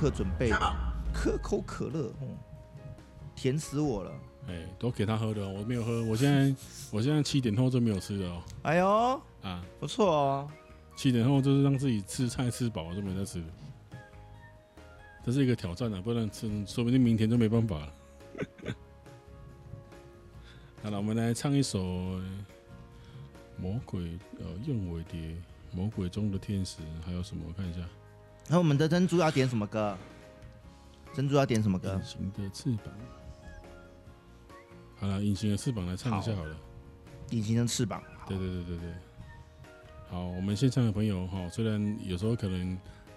课准备的可口可乐，嗯，甜死我了。哎、欸，都给他喝的，我没有喝。我现在 我现在七点后就没有吃的哦。哎呦，啊，不错哦。七点后就是让自己吃菜吃饱，我就没再吃了。这是一个挑战啊，不然吃，说不定明天就没办法了。好了，我们来唱一首《魔鬼》呃，燕尾蝶，《魔鬼中的天使》，还有什么？我看一下。那我们的珍珠要点什么歌？珍珠要点什么歌？隐形的翅膀。好了，隐形的翅膀来唱一下好了。隐形的翅膀。对对对对对。好，我们现场的朋友哈，虽然有时候可能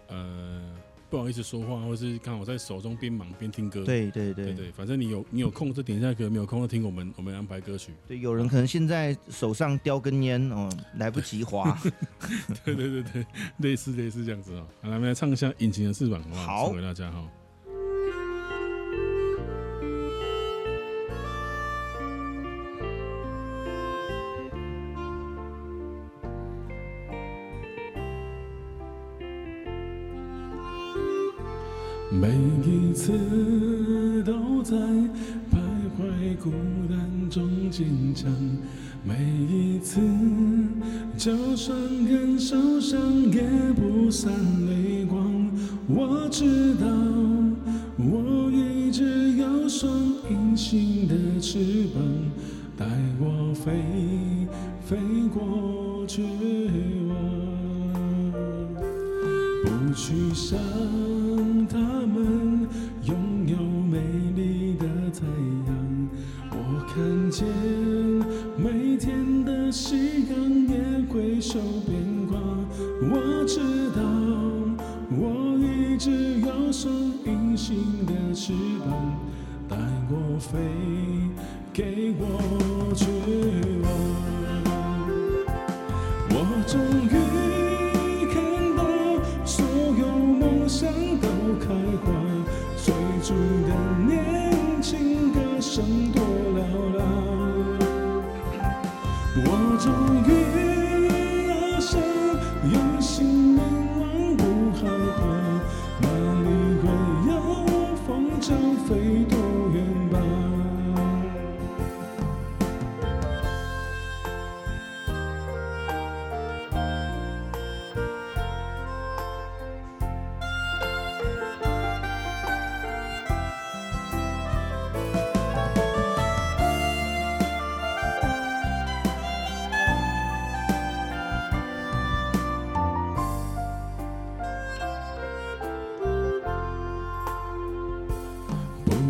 呃。不好意思说话，或是刚好在手中边忙边听歌。对对对对对，反正你有你有空就点一下歌，没有空就听我们我们安排歌曲。对，有人可能现在手上叼根烟哦，来不及划。对对对对，类似类似这样子哦。好，来，我们来唱一下《隐形的翅膀》好不好？好，送给大家哈。每一次都在徘徊孤单中坚强，每一次就算很受伤也不散泪光。我知道我一直有双隐形的翅膀，带我飞飞过绝望，不去想。回首变化。我知道我一直有双隐形的翅膀，带我飞，给我绝望。我终于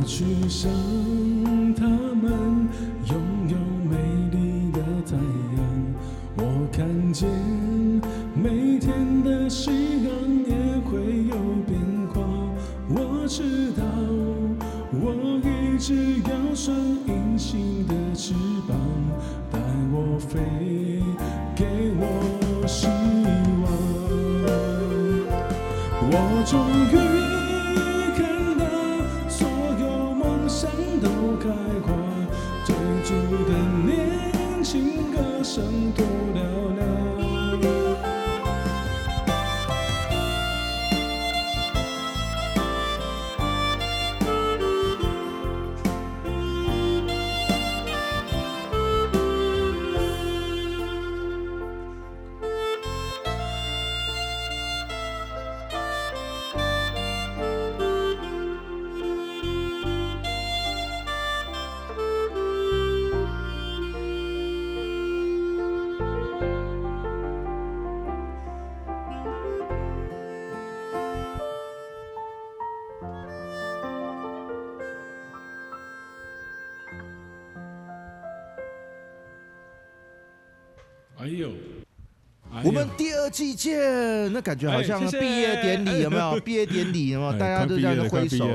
去想他们拥有美丽的太阳，我看见每天的夕阳也会有变化。我知道我一直有双我们第二季见，那感觉好像毕业典礼有没有？毕业典礼有没有？大家都在这挥手。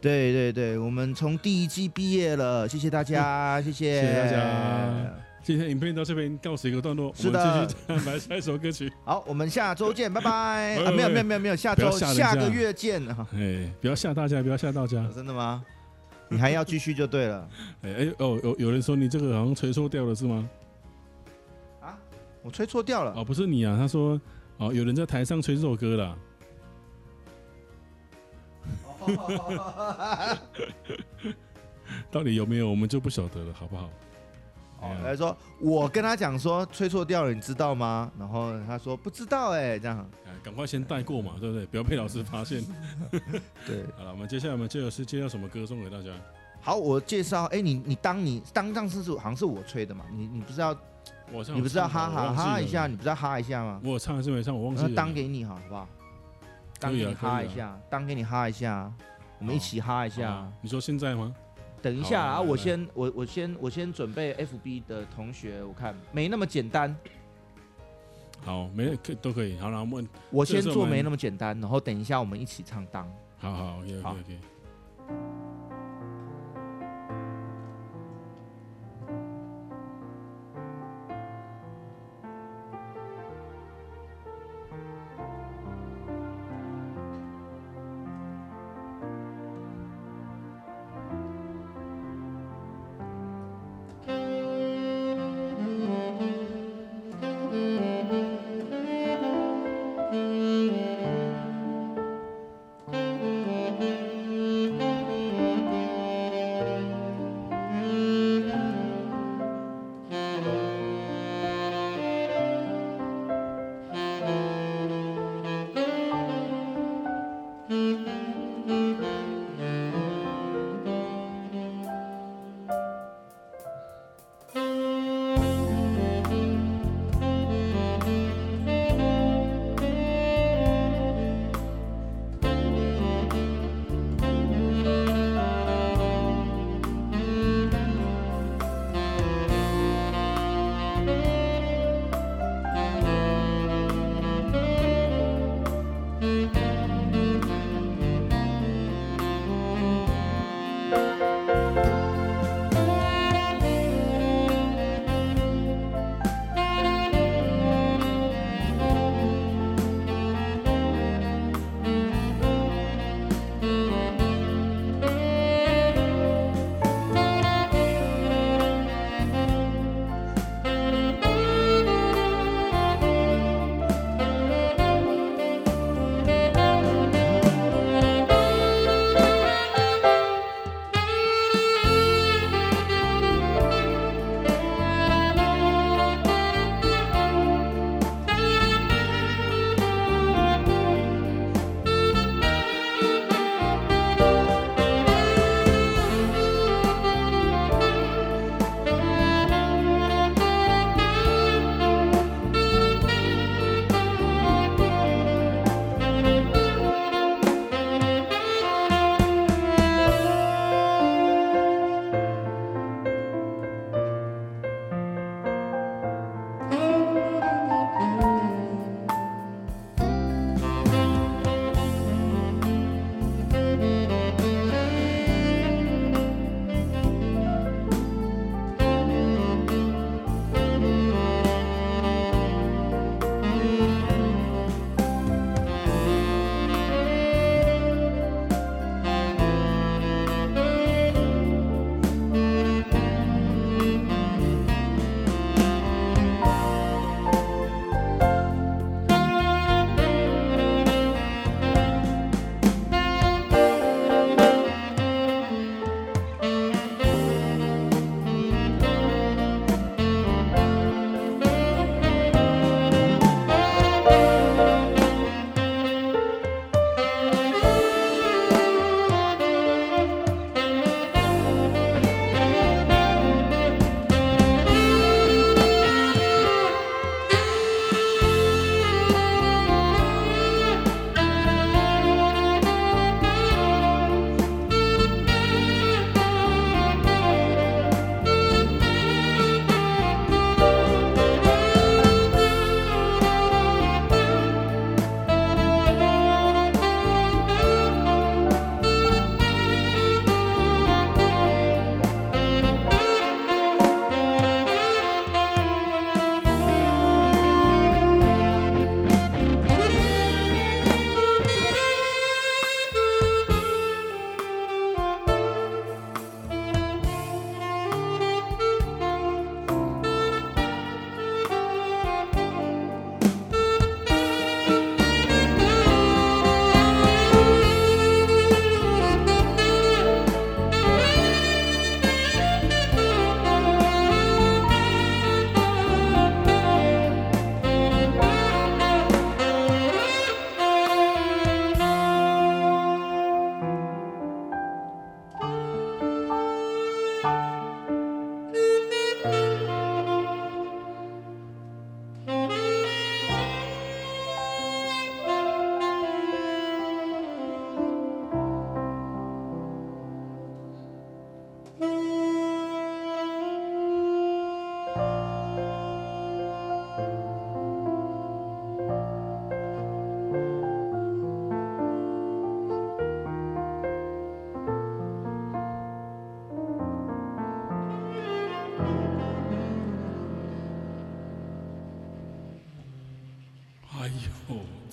对对对，我们从第一季毕业了，谢谢大家，谢谢，谢谢大家。今天影片到这边告辞一个段落，是的，我们继续来下一首歌曲。好，我们下周见，拜拜。啊，没有没有没有没有，下周下个月见。哎，不要吓大家，不要吓大家。真的吗？你还要继续就对了。哎哎哦，有有人说你这个好像吹错掉了是吗？我吹错掉了哦，不是你啊，他说哦，有人在台上吹这首歌了。到底有没有，我们就不晓得了，好不好？哦，他说我跟他讲说吹错调了，你知道吗？然后他说不知道哎、欸，这样，赶快先带过嘛，对不对？不要被老师发现。对，好了，我们接下来我们介绍是介绍什么歌送给大家？好，我介绍，哎、欸，你你当你当当时是好像是我吹的嘛？你你不是要，我你不是要哈哈哈一下？你不是要哈一下吗？我唱还是没唱？我忘记了。当给你好，好不好？当给你哈一下，当给你哈一下，我们一起哈一下。你说现在吗？等一下啊！我先，我我先，我先准备 FB 的同学，我看没那么简单。好，没可都可以。好了，我们我先做没那么简单，然后等一下我们一起唱当。好好，OK OK OK。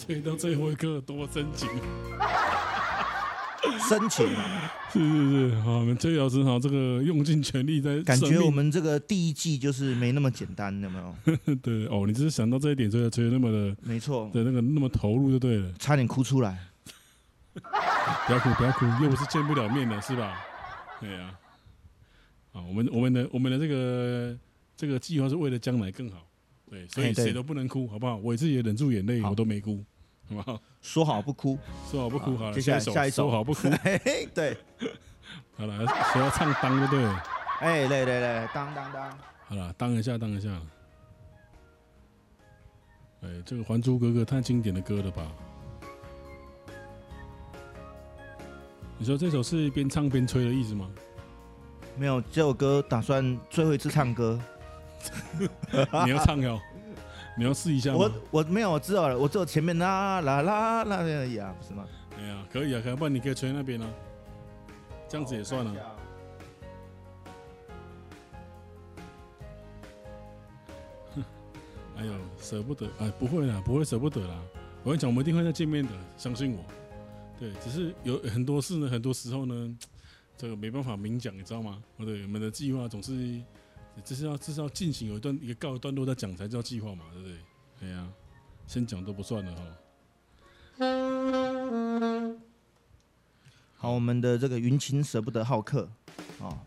吹到最后一刻多深情。深情，是是是，好，我们崔老师好，这个用尽全力在，感觉我们这个第一季就是没那么简单，有没有？对哦，你只是想到这一点，所以吹那么的，没错，对那个那么投入就对了，差点哭出来。不要哭，不要哭，又不是见不了面的，是吧？对呀、啊，啊，我们我们的我们的这个这个计划是为了将来更好，对，所以谁都不能哭，好不好？我自己也忍住眼泪，我都没哭。好？说好不哭，说好不哭，好了。接下来下一首，说好不哭。对，好了，说要唱当就对了。哎，对对对，当当当。好了，当一下，当一下。哎，这个《还珠格格》太经典的歌了吧？你说这首是边唱边吹的意思吗？没有，这首歌打算最后一次唱歌。你要唱哟。你要试一下吗？我我没有，我知道了，我只有前面啦啦啦啦而已啊，不是吗？哎呀，可以啊，可以，不然你可以吹那边啊，这样子也算了。哎呦，舍不得，哎，不会啦，不会舍不得啦。我跟你讲，我们一定会再见面的，相信我。对，只是有很多事呢，很多时候呢，这个没办法明讲，你知道吗？对，我们的计划总是。这是要这是要进行有一段一个告一段落再讲才叫计划嘛，对不对？对呀、啊，先讲都不算了哈。好，我们的这个云情舍不得好客，哦，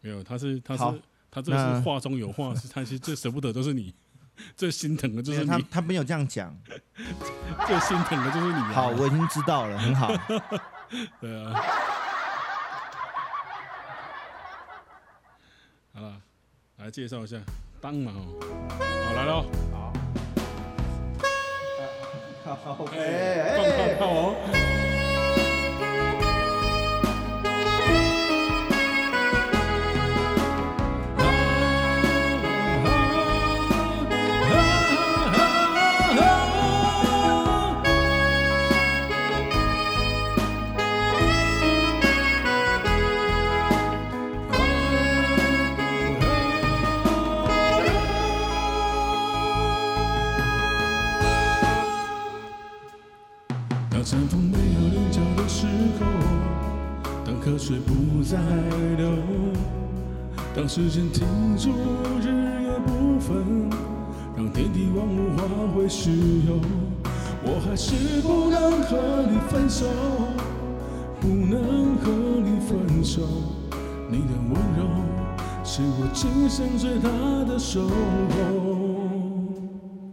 没有，他是他是他这是话中有话，是他其实最舍不得都是你，最心疼的就是你。他他没有这样讲，最心疼的就是你。好，我已经知道了，很好。对啊。好了。来介绍一下，当嘛好来喽，好，好，好，哎，放炮哦。时间停住，日夜不分，让天地万物化为虚有，我还是不能和你分手，不能和你分手。你的温柔是我今生最大的收获。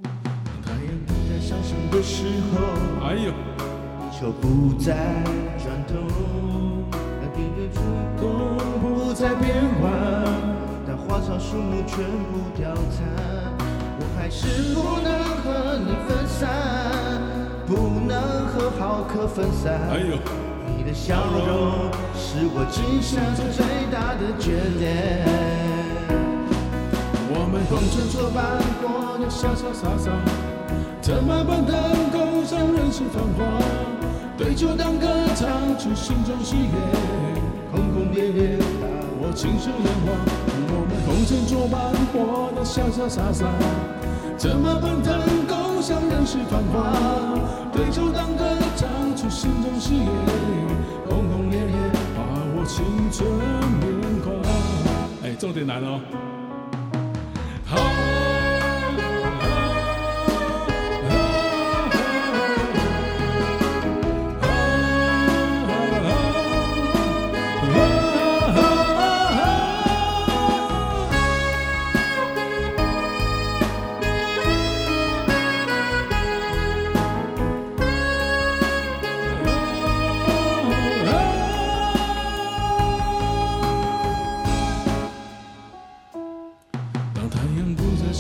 当太阳不再上升的时候，哎呦，地球不再转动，当地的草树木全部凋残，我还是不能和你分散，不能和浩克分散。哎呦，你的笑容是我今生最大的眷恋。我们红尘作伴，过得潇潇洒洒，策马奔腾，共享人世繁华，对酒当歌，唱出心中喜悦，轰轰烈烈，把我情深年华。我们红尘作伴，活得潇潇洒洒，策马奔腾，共享人世繁华，对酒当歌，唱出心中喜悦，轰轰烈烈，把握青春年华。哎，重点来了哦。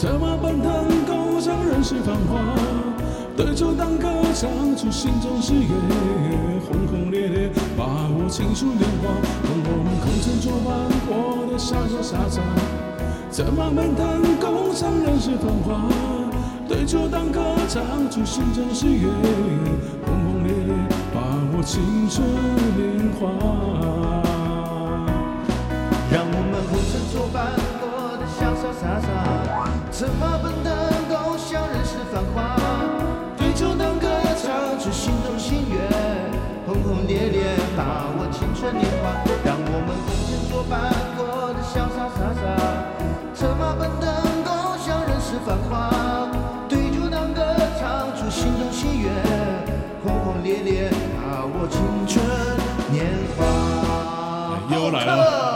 策马奔腾，共享人世繁华。对酒当歌，唱出心中喜悦，轰轰烈烈，把握青春年华，和我们红尘作伴，活得潇潇洒洒，策马奔腾，共享人世繁华。对酒当歌，唱出心中喜悦，轰轰烈烈，把握青春年华。洒，策马奔腾，共享人世繁华。对酒当歌，唱出心中心愿轰轰烈烈，把握青春年华，让我们红尘作伴，过得潇潇洒洒，策马奔腾，共享人世繁华。对酒当歌，唱出心中喜悦，轰轰烈烈，把握青春年华。又来了。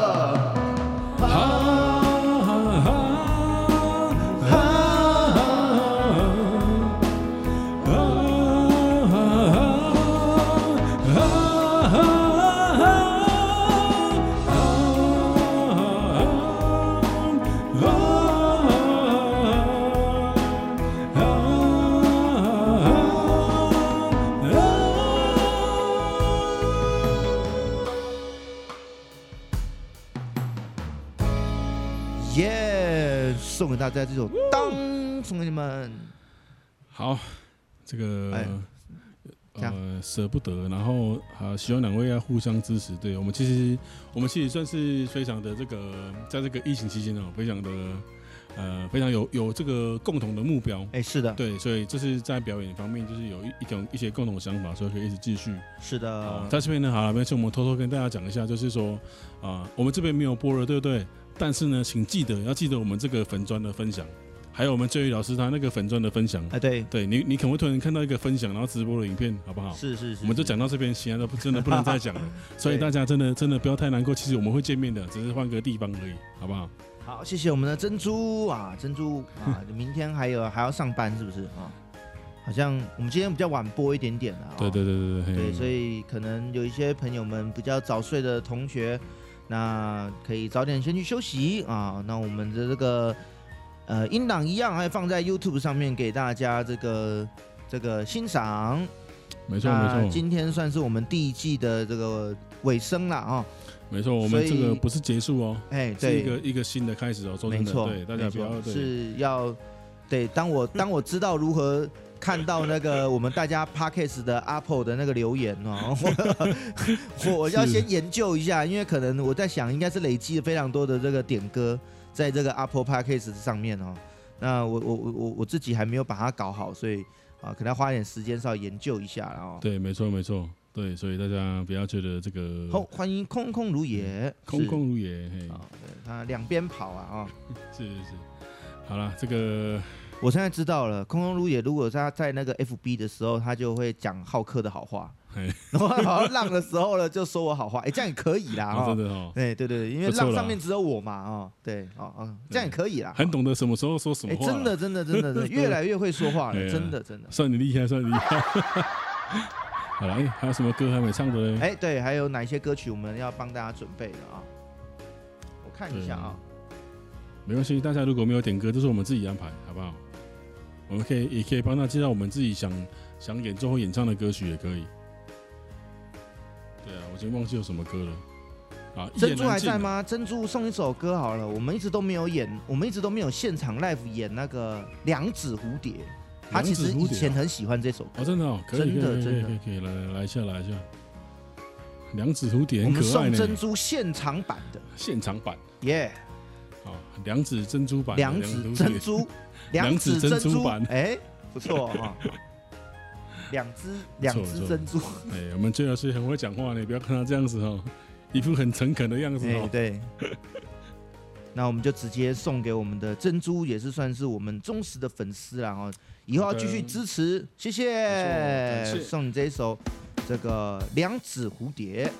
给大家这首《当》，送给你们。好，这个呃舍不得，然后啊，希望两位要互相支持。对我们其实，我们其实算是非常的这个，在这个疫情期间哦，非常的呃，非常有有这个共同的目标。哎，是的，对，所以这是在表演方面，就是有一一种一些共同的想法，所以可以一直继续。是的，在这边呢，好了，没事，我们偷偷跟大家讲一下，就是说啊、呃，我们这边没有播了，对不对？但是呢，请记得要记得我们这个粉砖的分享，还有我们教育老师他那个粉砖的分享。哎，对，对你，你可能会突然看到一个分享，然后直播的影片，好不好？是是是。我们就讲到这边，其他的真的不能再讲了。所以大家真的真的不要太难过，其实我们会见面的，只是换个地方而已，好不好？好，谢谢我们的珍珠啊，珍珠啊，明天还有还要上班是不是啊？好像我们今天比较晚播一点点了。对对对对对。对，所以可能有一些朋友们比较早睡的同学。那可以早点先去休息啊。那我们的这个呃音档一样，还放在 YouTube 上面给大家这个这个欣赏。没错没错，今天算是我们第一季的这个尾声了啊。没错，我们这个不是结束哦，哎，是一个一个新的开始哦。没错，对大家不要是要对。当我当我知道如何。看到那个我们大家 Parkes 的 Apple 的那个留言哦，我我要先研究一下，因为可能我在想，应该是累积了非常多的这个点歌在这个 Apple Parkes 上面哦。那我我我我我自己还没有把它搞好，所以啊，可能要花一点时间稍微研究一下，然后对，没错没错，对，所以大家不要觉得这个好，欢迎空空如也，空空如也，嘿，他两边跑啊 啊，是是是，好了，这个。我现在知道了，空空如也，如果他在那个 FB 的时候，他就会讲浩克的好话，然后跑到浪的时候呢，就说我好话，哎，这样也可以啦，哦，真的哦，对对对，因为浪上面只有我嘛，哦，对，哦哦，这样也可以啦，很懂得什么时候说什么话，真的真的真的真的 越来越会说话了，真的真的，算你厉害，算你厉害。好了，哎，还有什么歌还没唱的呢？哎，对，还有哪些歌曲我们要帮大家准备的啊？我看一下啊，没关系，大家如果没有点歌，都是我们自己安排，好不好？我们可以也可以帮他介绍我们自己想想演奏或演唱的歌曲，也可以。对啊，我已经忘记有什么歌了。啊，珍珠还在吗？珍珠送一首歌好了。我们一直都没有演，我们一直都没有现场 live 演那个《两指蝴蝶》。他其实以前很喜欢这首歌。哦，真的哦，可以真的真的可以来来来一下来一下。两指蝴蝶，我们送珍珠现场版的。现场版，耶。好，两指珍珠版。两指珍珠。两指珍珠版，哎，不错哈。两只两只珍珠，哎，我们最老师很会讲话呢，你不要看他这样子哦，一副很诚恳的样子哦。对。那我们就直接送给我们的珍珠，也是算是我们忠实的粉丝了哈。以后要继续支持，谢谢。送你这一首这个两指蝴蝶。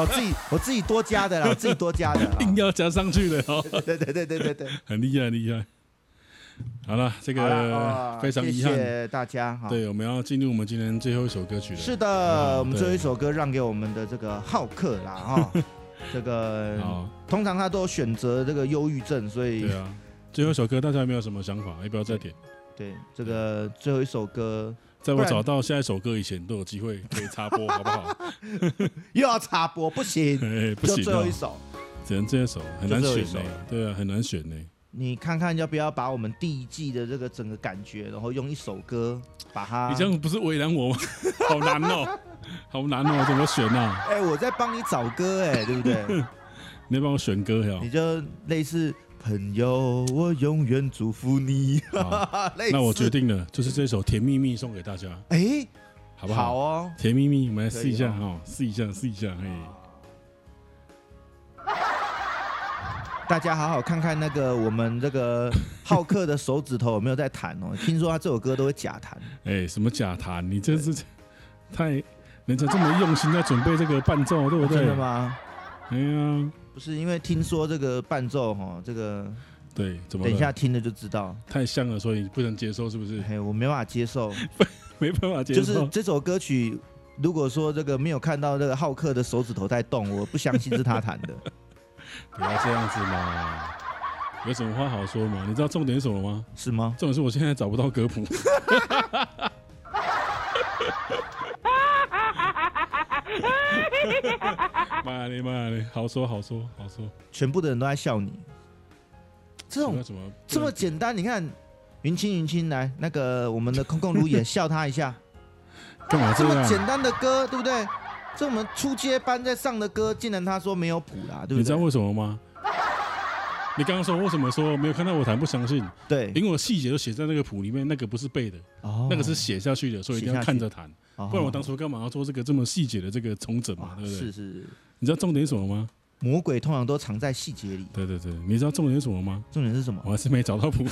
我自己我自己多加的啦，我自己多加的，硬要加上去的哦。对对对对对对，很厉害很厉害。好了，这个非常遗憾，谢谢大家。对，我们要进入我们今天最后一首歌曲了。是的，我们最后一首歌让给我们的这个浩克啦哈。这个通常他都选择这个忧郁症，所以对啊。最后一首歌大家有没有什么想法？要不要再点？对，这个最后一首歌。在我找到下一首歌以前，都有机会可以插播，好不好？又要插播，不行，不行，最后一首，只能这一首，很难选呢。对啊，很难选呢。你看看要不要把我们第一季的这个整个感觉，然后用一首歌把它。你这样不是为难我吗？好难哦，好难哦，怎么选啊？哎，我在帮你找歌，哎，对不对？你帮我选歌呀？你就类似。朋友，我永远祝福你。那我决定了，就是这首《甜蜜蜜》送给大家。哎，好不好？好哦，《甜蜜蜜》，我们来试一下哈，试一下，试一下。哎，大家好好看看那个我们这个 浩克的手指头有没有在弹哦？听说他这首歌都会假弹。哎，什么假弹？你这是太人家这么用心在准备这个伴奏，对不对？真的吗？哎呀，不是因为听说这个伴奏哈，这个对，怎么等一下听了就知道太像了，所以不能接受，是不是？嘿，我没办法接受，没办法接受。就是这首歌曲，如果说这个没有看到这个浩克的手指头在动，我不相信是他弹的。不要这样子嘛，有什么话好说嘛？你知道重点是什么吗？是吗？重点是我现在找不到歌谱。妈嘞妈嘞，好说好说好说，全部的人都在笑你。这种什么这么简单？你看，云清云清来，那个我们的空空如也 笑他一下。干嘛这么简单的歌，对不对？这我们初阶班在上的歌，竟然他说没有谱啦，对不对？你知道为什么吗？你刚刚说为什么说没有看到我弹不相信？对，因为我细节都写在那个谱里面，那个不是背的，哦，那个是写下去的，所以一定要看着弹。不然我当初干嘛要做这个这么细节的这个重整嘛？对不对？是是是。你知道重点是什么吗？魔鬼通常都藏在细节里。对对对，你知道重点是什么吗？重点是什么？我还是没找到谱，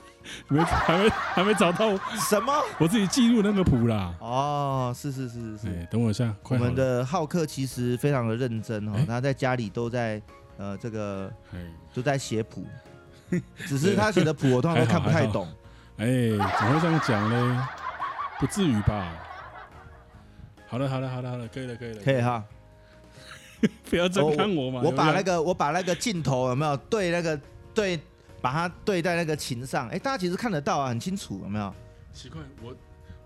没还没还没找到什么？我自己记录那个谱啦。哦，是是是是是。等我一下，我们的浩克其实非常的认真哦，他在家里都在呃这个都在写谱。只是他写的谱，我通常都看不太懂。哎，怎么会这样讲呢？不至于吧？好了，好了，好了，好了，可以了，可以了，可以哈。不要这样看我嘛！我把那个，我把那个镜头有没有对那个对，把它对在那个琴上？哎，大家其实看得到啊，很清楚，有没有？奇怪，我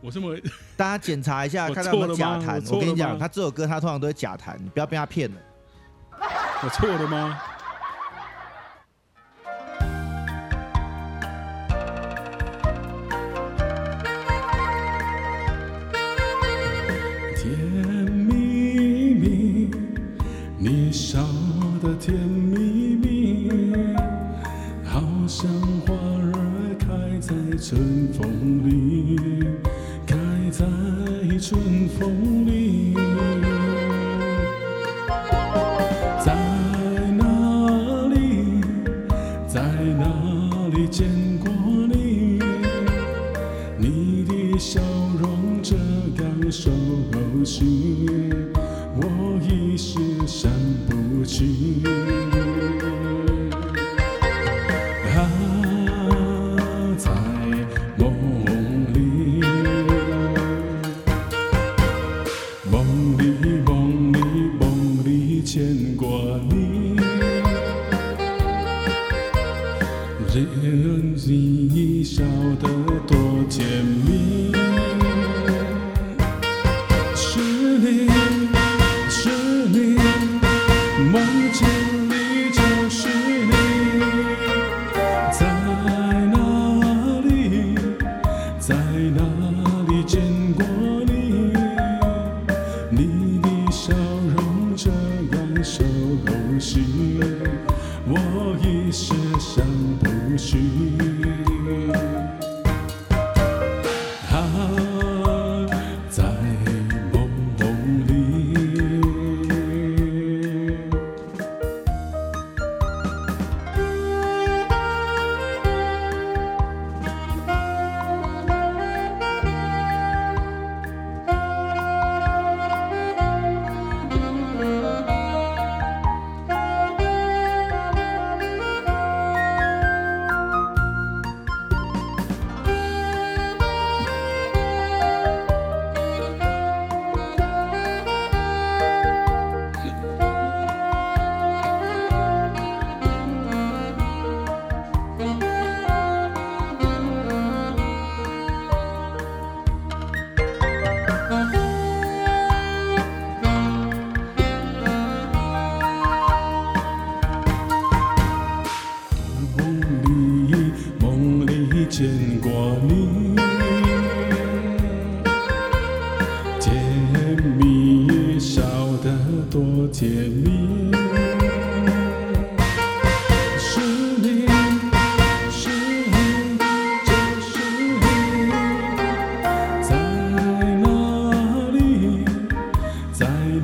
我这么……大家检查一下，看到有没有假弹？我跟你讲，他这首歌他通常都会假弹，你不要被他骗了。我错了吗？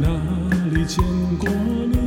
哪里见过你？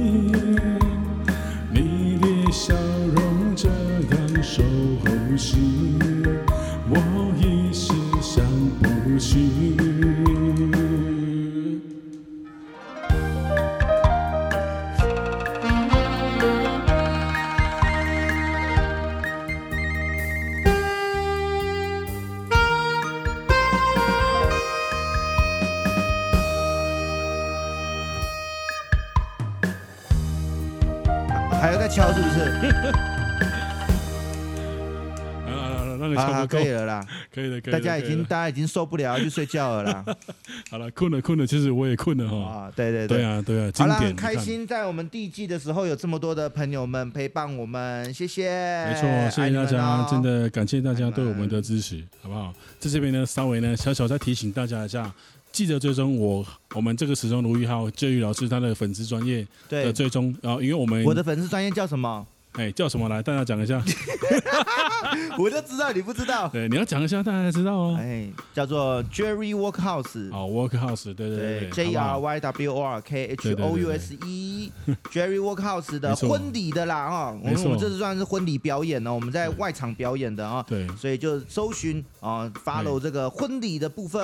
大家已经，大家已经受不了，要去睡觉了啦。好了，困了，困了，其实我也困了哈。啊，对对对，对啊，对啊。好了，很开心，在我们第一季的时候有这么多的朋友们陪伴我们，谢谢。没错，谢谢大家，真的感谢大家对我们的支持，好不好？在这边呢，稍微呢，小小再提醒大家一下，记得追踪我，我们这个始终如一号教育老师他的粉丝专业的追踪，然后因为我们我的粉丝专业叫什么？哎，叫什么来？大家讲一下。我就知道你不知道。对，你要讲一下，大家才知道哦。哎，叫做 Jerry Workhouse。哦，Workhouse，对对对，J R Y W O R K H O U S E，Jerry Workhouse 的婚礼的啦啊，我们我们这次算是婚礼表演呢，我们在外场表演的啊。对。所以就搜寻啊，follow 这个婚礼的部分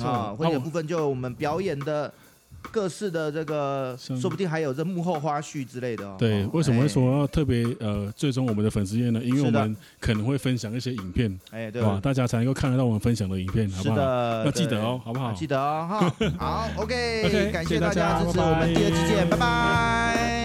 啊，婚礼的部分就我们表演的。各式的这个，说不定还有这幕后花絮之类的哦。对，为什么会说要特别呃最终我们的粉丝页呢？因为我们可能会分享一些影片，哎，对吧？大家才能够看得到我们分享的影片，好不好？要记得哦，好不好？记得哦，哈。好，OK，感谢大家支持，我们第二期见，拜拜。